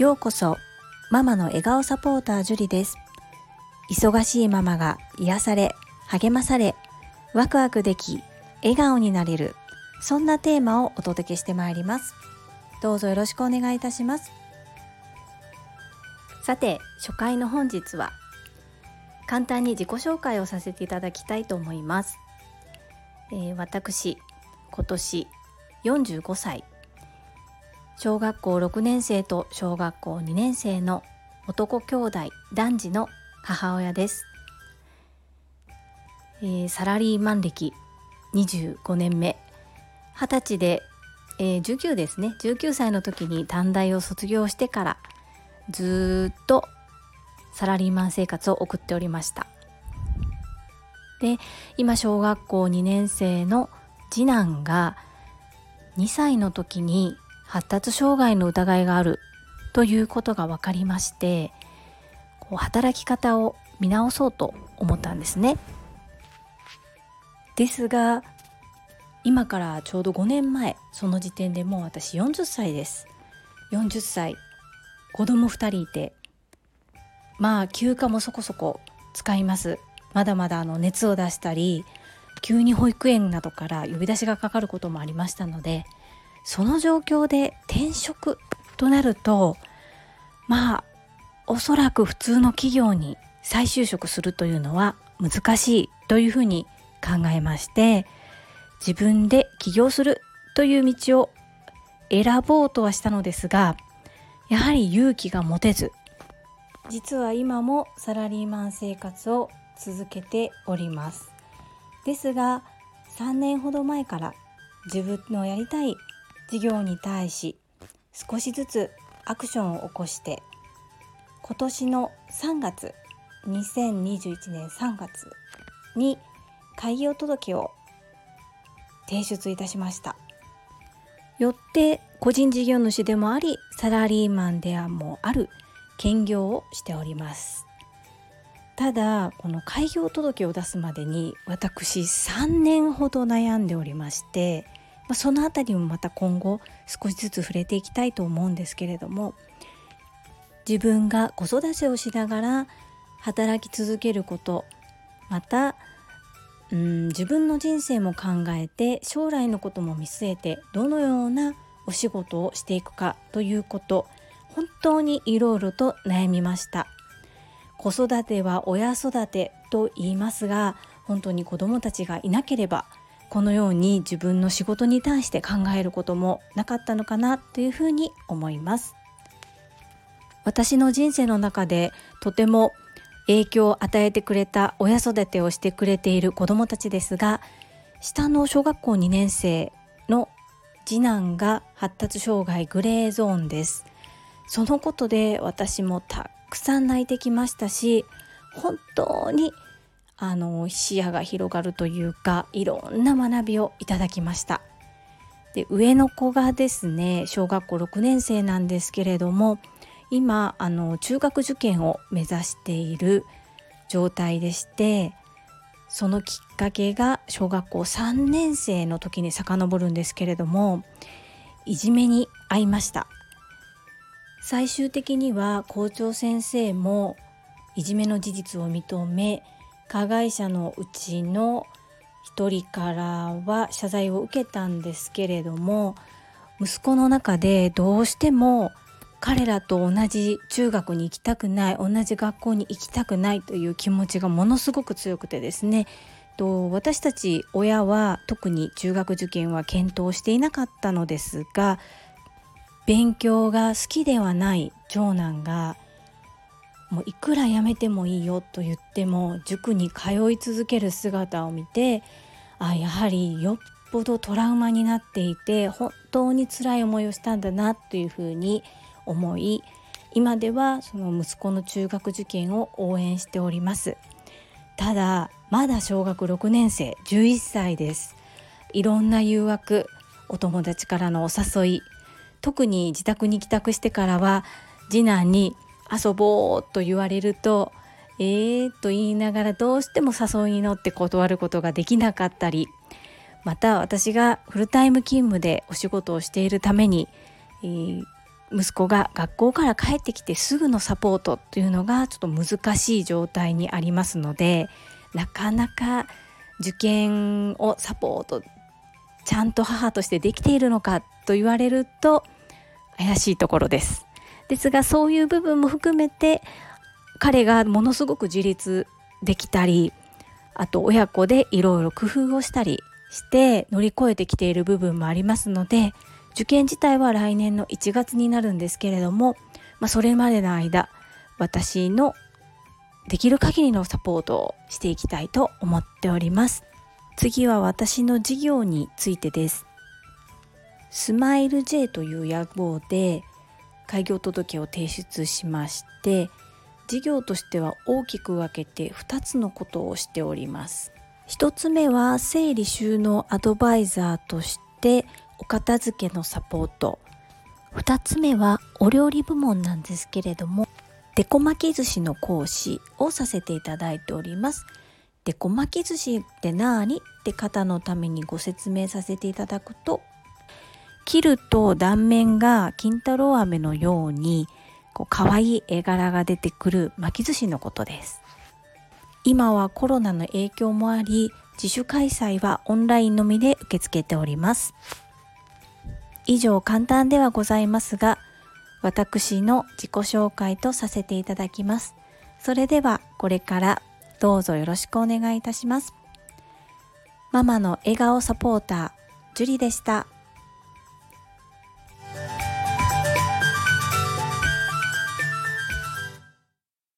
ようこそママの笑顔サポータージュリです。忙しいママが癒され励まされワクワクでき笑顔になれるそんなテーマをお届けしてまいります。どうぞよろしくお願いいたします。さて初回の本日は簡単に自己紹介をさせていただきたいと思います、えー、私今年45歳。小学校6年生と小学校2年生の男兄弟男児の母親です、えー、サラリーマン歴25年目。20歳で、えー、19ですね。19歳の時に短大を卒業してからずっとサラリーマン生活を送っておりました。で今小学校2年生の次男が2歳の時に発達障害の疑いがあるということが分かりましてこう働き方を見直そうと思ったんですね。ですが今からちょうど5年前その時点でもう私40歳です。40歳子供2人いてまあ休暇もそこそこ使いますまだまだあの熱を出したり急に保育園などから呼び出しがかかることもありましたのでその状況で転職となるとまあおそらく普通の企業に再就職するというのは難しいというふうに考えまして自分で起業するという道を選ぼうとはしたのですがやはり勇気が持てず実は今もサラリーマン生活を続けております。ですが3年ほど前から自分のやりたい事業に対し少しずつアクションを起こして今年の3月2021年3月に開業届を提出いたしました。よって個人事業主でもありサラリーマンではもある兼業をしております。ただこの開業届を出すまでに私3年ほど悩んでおりましてまあ、その辺りもまた今後少しずつ触れていきたいと思うんですけれども自分が子育てをしながら働き続けることまたうん自分の人生も考えて将来のことも見据えてどのようなお仕事をしていくかということ本当にいろいろと悩みました。子育ては親育てと言いますが本当に子どもたちがいなければこのように自分の仕事に対して考えることもなかったのかなというふうに思います。私の人生の中でとても影響を与えてくれた親育てをしてくれている子どもたちですが下の小学校2年生の次男が発達障害グレーゾーンです。そのことで私もたくさん泣いてきましたし本当にあの視野が広がるというかいろんな学びをいただきました。で上の子がですね小学校6年生なんですけれども今あの中学受験を目指している状態でしてそのきっかけが小学校3年生の時に遡るんですけれどもいじめに遭いました。最終的には校長先生もいじめの事実を認め加害者のうちの1人からは謝罪を受けたんですけれども息子の中でどうしても彼らと同じ中学に行きたくない同じ学校に行きたくないという気持ちがものすごく強くてですねと私たち親は特に中学受験は検討していなかったのですが勉強が好きではない長男がもういくらやめてもいいよと言っても塾に通い続ける姿を見てあやはりよっぽどトラウマになっていて本当に辛い思いをしたんだなというふうに思い今ではその息子の中学受験を応援しております。ただまだ小学6年生11歳です。いろんな誘惑お友達からのお誘い特に自宅に帰宅してからは次男に遊ぼうと言われるとえーと言いながらどうしても誘いに乗って断ることができなかったりまた私がフルタイム勤務でお仕事をしているために、えー、息子が学校から帰ってきてすぐのサポートというのがちょっと難しい状態にありますのでなかなか受験をサポートちゃんと母としてできているのかと言われると怪しいところです。ですがそういう部分も含めて彼がものすごく自立できたりあと親子でいろいろ工夫をしたりして乗り越えてきている部分もありますので受験自体は来年の1月になるんですけれども、まあ、それまでの間私のできる限りのサポートをしていきたいと思っております。次は私の事業についてです。スマイル J という野望で開業届を提出しまして事業としては大きく分けて2つのことをしております。1つ目は整理収納アドバイザーとしてお片付けのサポート。2つ目はお料理部門なんですけれどもデコ巻き寿司の講師をさせていただいております。デコ巻き寿司って何？って方のためにご説明させていただくと切ると断面が金太郎飴のようにこう可愛い絵柄が出てくる巻き寿司のことです。今はコロナの影響もあり自主開催はオンラインのみで受け付けております。以上簡単ではございますが私の自己紹介とさせていただきます。それではこれからどうぞよろしくお願いいたします。ママの笑顔サポータージュリでした。